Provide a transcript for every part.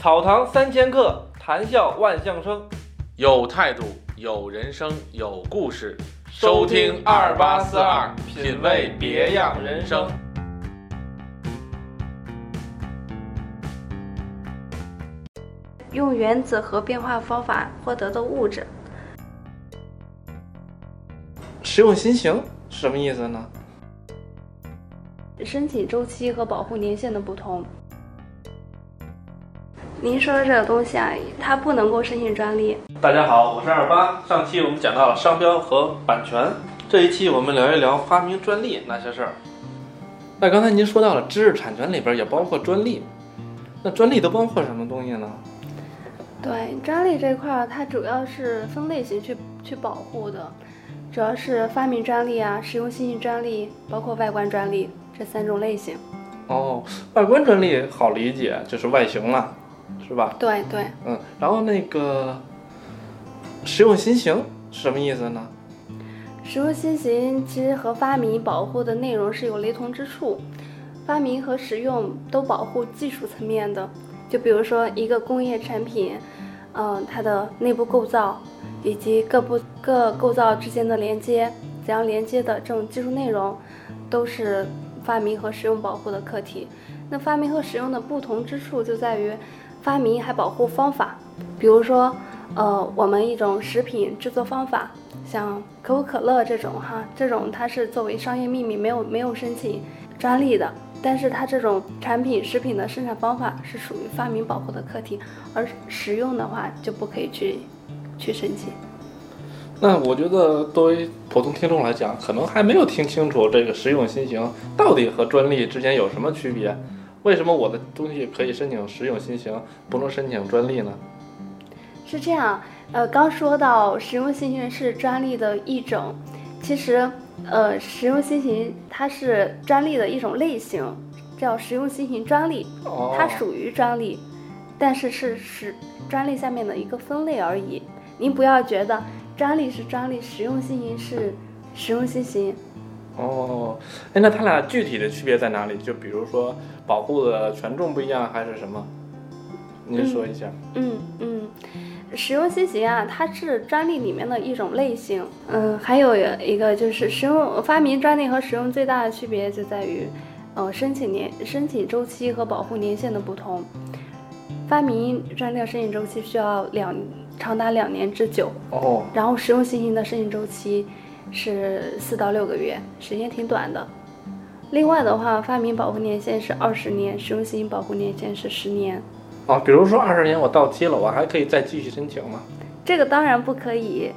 草堂三千客，谈笑万象生。有态度，有人生，有故事。收听二八四二，品味别样人生。用原子核变化方法获得的物质。实用新型是什么意思呢？申请周期和保护年限的不同。您说的这个东西啊，它不能够申请专利。大家好，我是二八。上期我们讲到了商标和版权，这一期我们聊一聊发明专利那些事儿。那刚才您说到了知识产权里边也包括专利，那专利都包括什么东西呢？对，专利这块儿它主要是分类型去去保护的，主要是发明专利啊、实用新型专利，包括外观专利这三种类型。哦，外观专利好理解，就是外形了。是吧？对对，嗯，然后那个实用新型是什么意思呢？实用新型其实和发明保护的内容是有雷同之处，发明和实用都保护技术层面的。就比如说一个工业产品，嗯，它的内部构造以及各部各构造之间的连接，怎样连接的这种技术内容，都是发明和实用保护的课题。那发明和实用的不同之处就在于。发明还保护方法，比如说，呃，我们一种食品制作方法，像可口可乐这种哈，这种它是作为商业秘密，没有没有申请专利的，但是它这种产品食品的生产方法是属于发明保护的课题，而实用的话就不可以去去申请。那我觉得作为普通听众来讲，可能还没有听清楚这个实用新型到底和专利之间有什么区别。为什么我的东西可以申请实用新型，不能申请专利呢？是这样，呃，刚说到实用新型是专利的一种，其实，呃，实用新型它是专利的一种类型，叫实用新型专利，它属于专利，但是是是专利下面的一个分类而已。您不要觉得专利是专利，实用新型是实用新型。哦，哎，那它俩具体的区别在哪里？就比如说保护的权重不一样，还是什么？您说一下。嗯嗯，实用新型啊，它是专利里面的一种类型。嗯，还有一个就是使用发明专利和使用最大的区别就在于，呃，申请年申请周期和保护年限的不同。发明专利申请周期需要两长达两年之久。哦。然后实用新型的申请周期。是四到六个月，时间挺短的。另外的话，发明保护年限是二十年，实用新型保护年限是十年。啊，比如说二十年我到期了，我还可以再继续申请吗？这个当然不可以，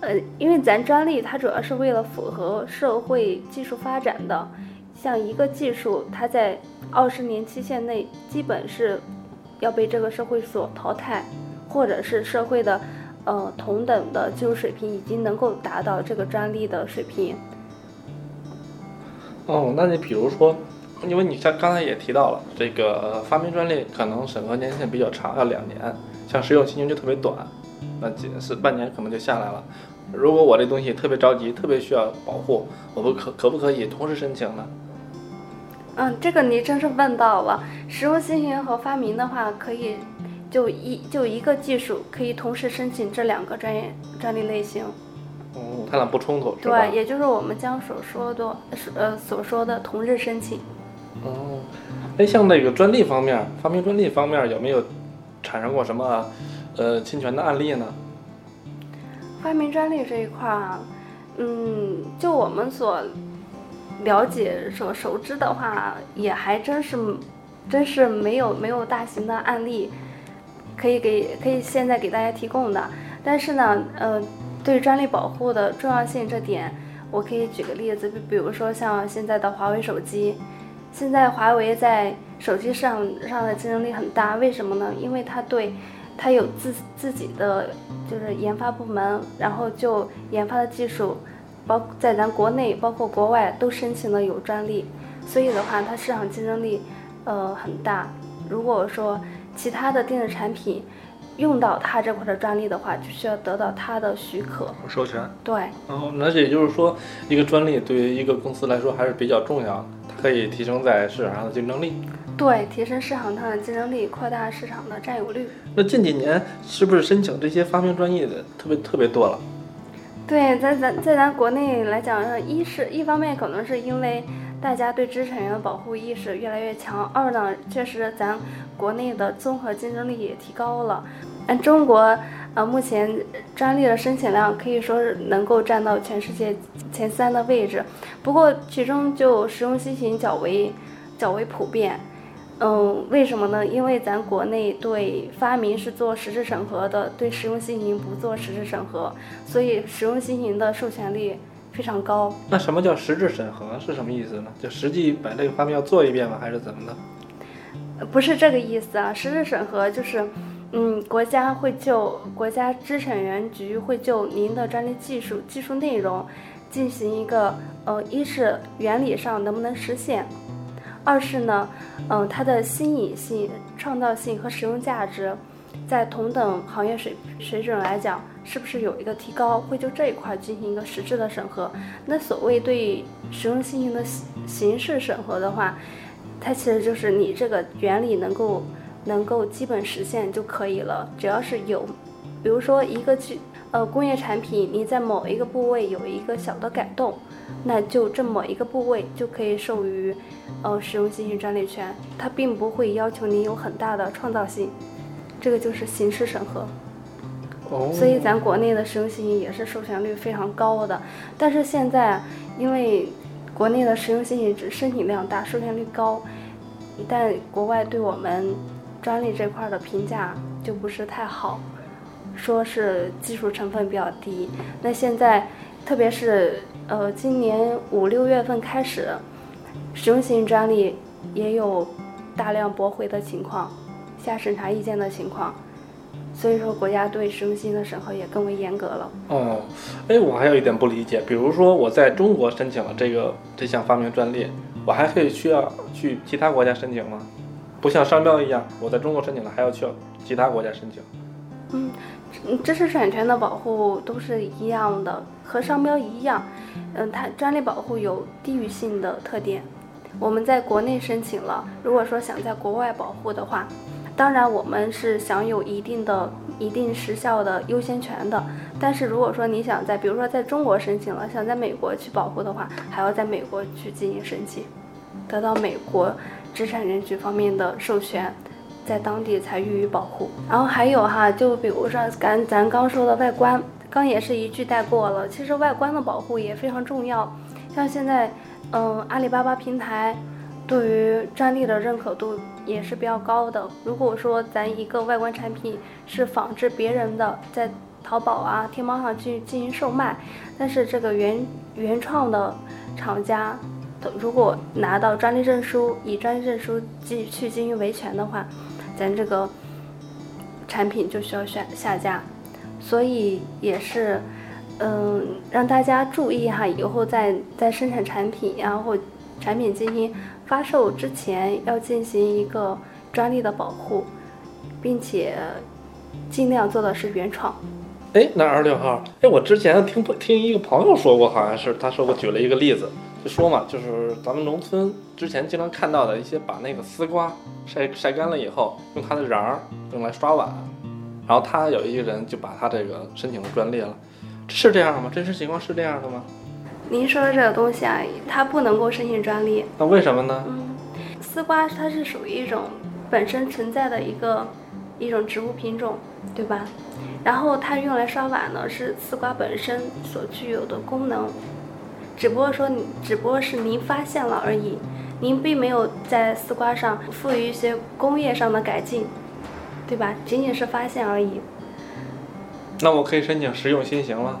呃，因为咱专利它主要是为了符合社会技术发展的。像一个技术，它在二十年期限内，基本是要被这个社会所淘汰，或者是社会的。呃，同等的技术水平已经能够达到这个专利的水平。哦，那你比如说，因为你像刚才也提到了，这个发明专利可能审核年限比较长，要两年；像实用新型就特别短，那仅是半年可能就下来了。如果我这东西特别着急，特别需要保护，我不可可不可以同时申请呢？嗯，这个你真是问到了。实用新型和发明的话，可以。就一就一个技术可以同时申请这两个专业专利类型，哦，它俩不冲突，对，也就是我们将所说的，呃，所说的同日申请。哦，哎，像那个专利方面，发明专利方面有没有产生过什么呃侵权的案例呢？发明专利这一块啊，嗯，就我们所了解、所熟知的话，也还真是真是没有没有大型的案例。可以给可以现在给大家提供的，但是呢，呃，对专利保护的重要性这点，我可以举个例子，比比如说像现在的华为手机，现在华为在手机市场上的竞争力很大，为什么呢？因为它对，它有自自己的就是研发部门，然后就研发的技术，包在咱国内包括国外都申请了有专利，所以的话，它市场竞争力呃很大。如果说其他的电子产品用到它这块的专利的话，就需要得到它的许可。授权。对，哦，那也就是说，一个专利对于一个公司来说还是比较重要的，它可以提升在市场上的竞争力。对，提升市场上的竞争力，扩大市场的占有率。那近几年是不是申请这些发明专利的特别特别多了？对，在咱在咱国内来讲，一是一方面可能是因为大家对知识产权的保护意识越来越强，二呢，确实咱国内的综合竞争力也提高了。嗯，中国呃目前专利的申请量可以说是能够占到全世界前三的位置，不过其中就实用新型较为较为普遍。嗯，为什么呢？因为咱国内对发明是做实质审核的，对实用新型不做实质审核，所以实用新型的授权率非常高。那什么叫实质审核是什么意思呢？就实际把这个发明要做一遍吗？还是怎么的？不是这个意思啊，实质审核就是，嗯，国家会就国家知识产权局会就您的专利技术、技术内容进行一个，呃，一是原理上能不能实现。二是呢，嗯，它的新颖性、创造性和实用价值，在同等行业水水准来讲，是不是有一个提高？会就这一块进行一个实质的审核。那所谓对实用新型的形式审核的话，它其实就是你这个原理能够能够基本实现就可以了。只要是有，比如说一个具呃工业产品，你在某一个部位有一个小的改动。那就这么一个部位就可以授予，呃，实用新型专利权，它并不会要求你有很大的创造性，这个就是形式审核。所以咱国内的实用新型也是授权率非常高的，但是现在因为国内的实用新型只申请量大，授权率高，但国外对我们专利这块的评价就不是太好，说是技术成分比较低。那现在。特别是呃，今年五六月份开始，实用型专利也有大量驳回的情况，下审查意见的情况，所以说国家对实用性的审核也更为严格了。哦，哎，我还有一点不理解，比如说我在中国申请了这个这项发明专利，我还可以需要去其他国家申请吗？不像商标一样，我在中国申请了还要去其他国家申请？嗯。知识产权的保护都是一样的，和商标一样。嗯，它专利保护有地域性的特点。我们在国内申请了，如果说想在国外保护的话，当然我们是享有一定的、一定时效的优先权的。但是如果说你想在，比如说在中国申请了，想在美国去保护的话，还要在美国去进行申请，得到美国知识产权局方面的授权。在当地才予以保护，然后还有哈，就比如说咱咱刚说的外观，刚也是一句带过了。其实外观的保护也非常重要，像现在，嗯，阿里巴巴平台对于专利的认可度也是比较高的。如果说咱一个外观产品是仿制别人的，在淘宝啊、天猫上去进行售卖，但是这个原原创的厂家。如果拿到专利证书，以专利证书继去进行维权的话，咱这个产品就需要下下架，所以也是，嗯，让大家注意哈，以后在在生产产品呀或产品进行发售之前，要进行一个专利的保护，并且尽量做的是原创。哎，那二十六号，哎，我之前听听一个朋友说过，好像是他说我举了一个例子。就说嘛，就是咱们农村之前经常看到的一些，把那个丝瓜晒晒干了以后，用它的瓤儿用来刷碗，然后他有一个人就把他这个申请了专利了，是这样吗？真实情况是这样的吗？您说的这个东西啊，它不能够申请专利。那为什么呢？嗯，丝瓜它是属于一种本身存在的一个一种植物品种，对吧？然后它用来刷碗呢，是丝瓜本身所具有的功能。只不过说，你只不过是您发现了而已，您并没有在丝瓜上赋予一些工业上的改进，对吧？仅仅是发现而已。那我可以申请实用新型了？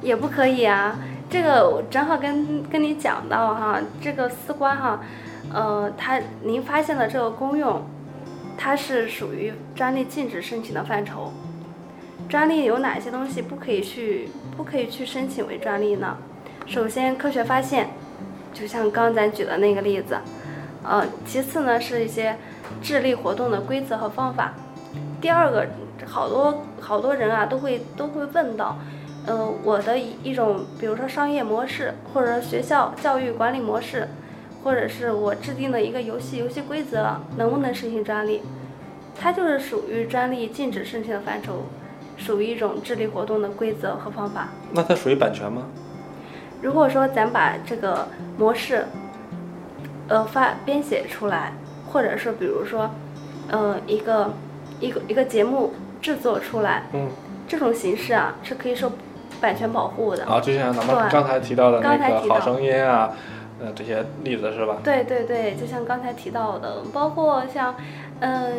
也不可以啊，这个我正好跟跟你讲到哈，这个丝瓜哈，呃，它您发现的这个功用，它是属于专利禁止申请的范畴。专利有哪些东西不可以去不可以去申请为专利呢？首先，科学发现，就像刚咱举的那个例子，呃，其次呢是一些智力活动的规则和方法，第二个，好多好多人啊都会都会问到，呃，我的一一种，比如说商业模式，或者学校教育管理模式，或者是我制定的一个游戏游戏规则，能不能申请专利？它就是属于专利禁止申请的范畴，属于一种智力活动的规则和方法。那它属于版权吗？如果说咱把这个模式，呃，发编写出来，或者是比如说，呃，一个一个一个节目制作出来，嗯，这种形式啊是可以受版权保护的。啊，就像咱们刚才提到的那刚才提到个好声音啊，呃，这些例子是吧？对对对，就像刚才提到的，包括像，嗯、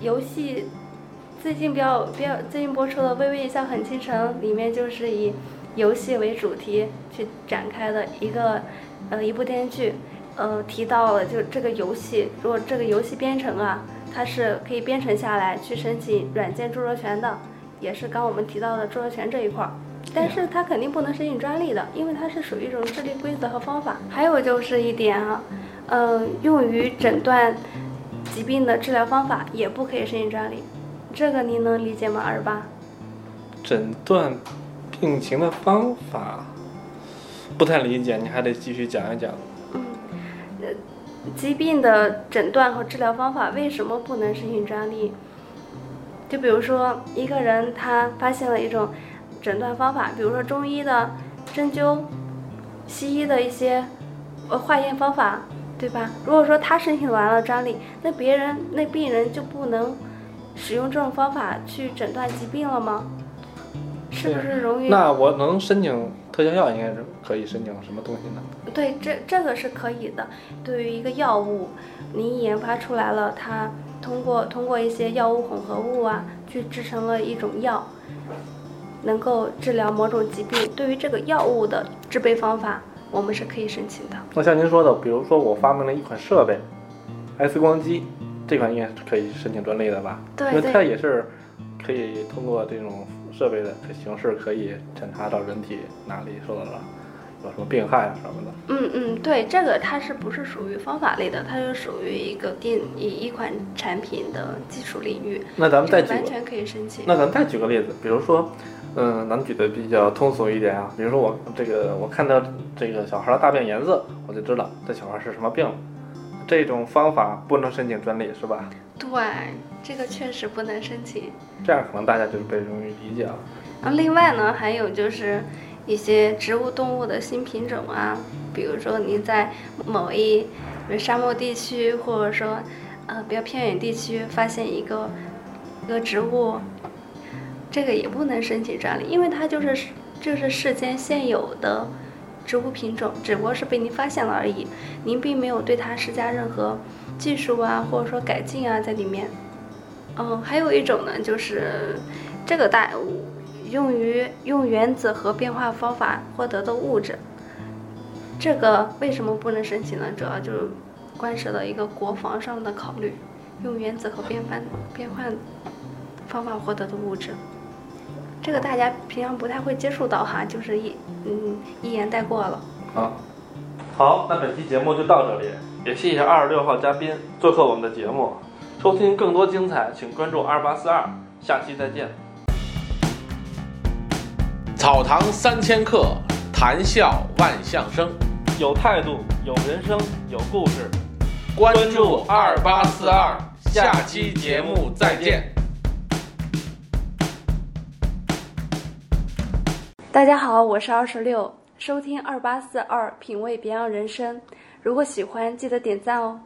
游戏最近比较比较最近播出的《微微一笑很倾城》，里面就是以游戏为主题去展开的一个呃一部电视剧，呃提到了就这个游戏，如果这个游戏编程啊，它是可以编程下来去申请软件著作权的，也是刚我们提到的著作权这一块儿。但是它肯定不能申请专利的，因为它是属于一种智力规则和方法。还有就是一点啊，呃，用于诊断疾病的治疗方法也不可以申请专利，这个您能理解吗？二八？诊断病情的方法不太理解，你还得继续讲一讲。嗯，呃，疾病的诊断和治疗方法为什么不能申请专利？就比如说一个人他发现了一种诊断方法，比如说中医的针灸，西医的一些呃化验方法，对吧？如果说他申请完了专利，那别人那病人就不能使用这种方法去诊断疾病了吗？是不是容易？那我能申请特效药，应该是可以申请什么东西呢？对，这这个是可以的。对于一个药物，你研发出来了，它通过通过一些药物混合物啊，去制成了一种药，能够治疗某种疾病。对于这个药物的制备方法，我们是可以申请的。那像您说的，比如说我发明了一款设备，X 光机，这款应该是可以申请专利的吧？对因为它也是可以通过这种设备的形式，可以检查到人体哪里受到了有什么病害啊什么的。嗯嗯，对，这个它是不是属于方法类的？它是属于一个定一一款产品的技术领域，那咱们再举，个完全可以申请。那咱们再举个例子，比如说，嗯，能举的比较通俗一点啊，比如说我这个我看到这个小孩的大便颜色，我就知道这小孩是什么病了。这种方法不能申请专利是吧？对，这个确实不能申请。这样可能大家就被容易理解了。然后另外呢，还有就是一些植物、动物的新品种啊，比如说你在某一沙漠地区，或者说呃比较偏远地区发现一个一个植物，这个也不能申请专利，因为它就是就是世间现有的植物品种，只不过是被您发现了而已，您并没有对它施加任何技术啊，或者说改进啊在里面。嗯，还有一种呢，就是这个大用于用原子核变化方法获得的物质，这个为什么不能申请呢？主要就是关涉到一个国防上的考虑，用原子核变换变换方法获得的物质，这个大家平常不太会接触到哈，就是一嗯一言带过了。啊，好，那本期节目就到这里，也谢谢二十六号嘉宾做客我们的节目。收听更多精彩，请关注二八四二，下期再见。草堂三千客，谈笑万象生。有态度，有人生，有故事。关注二八四二，下期节目再见。大家好，我是二十六，收听二八四二，品味别样人生。如果喜欢，记得点赞哦。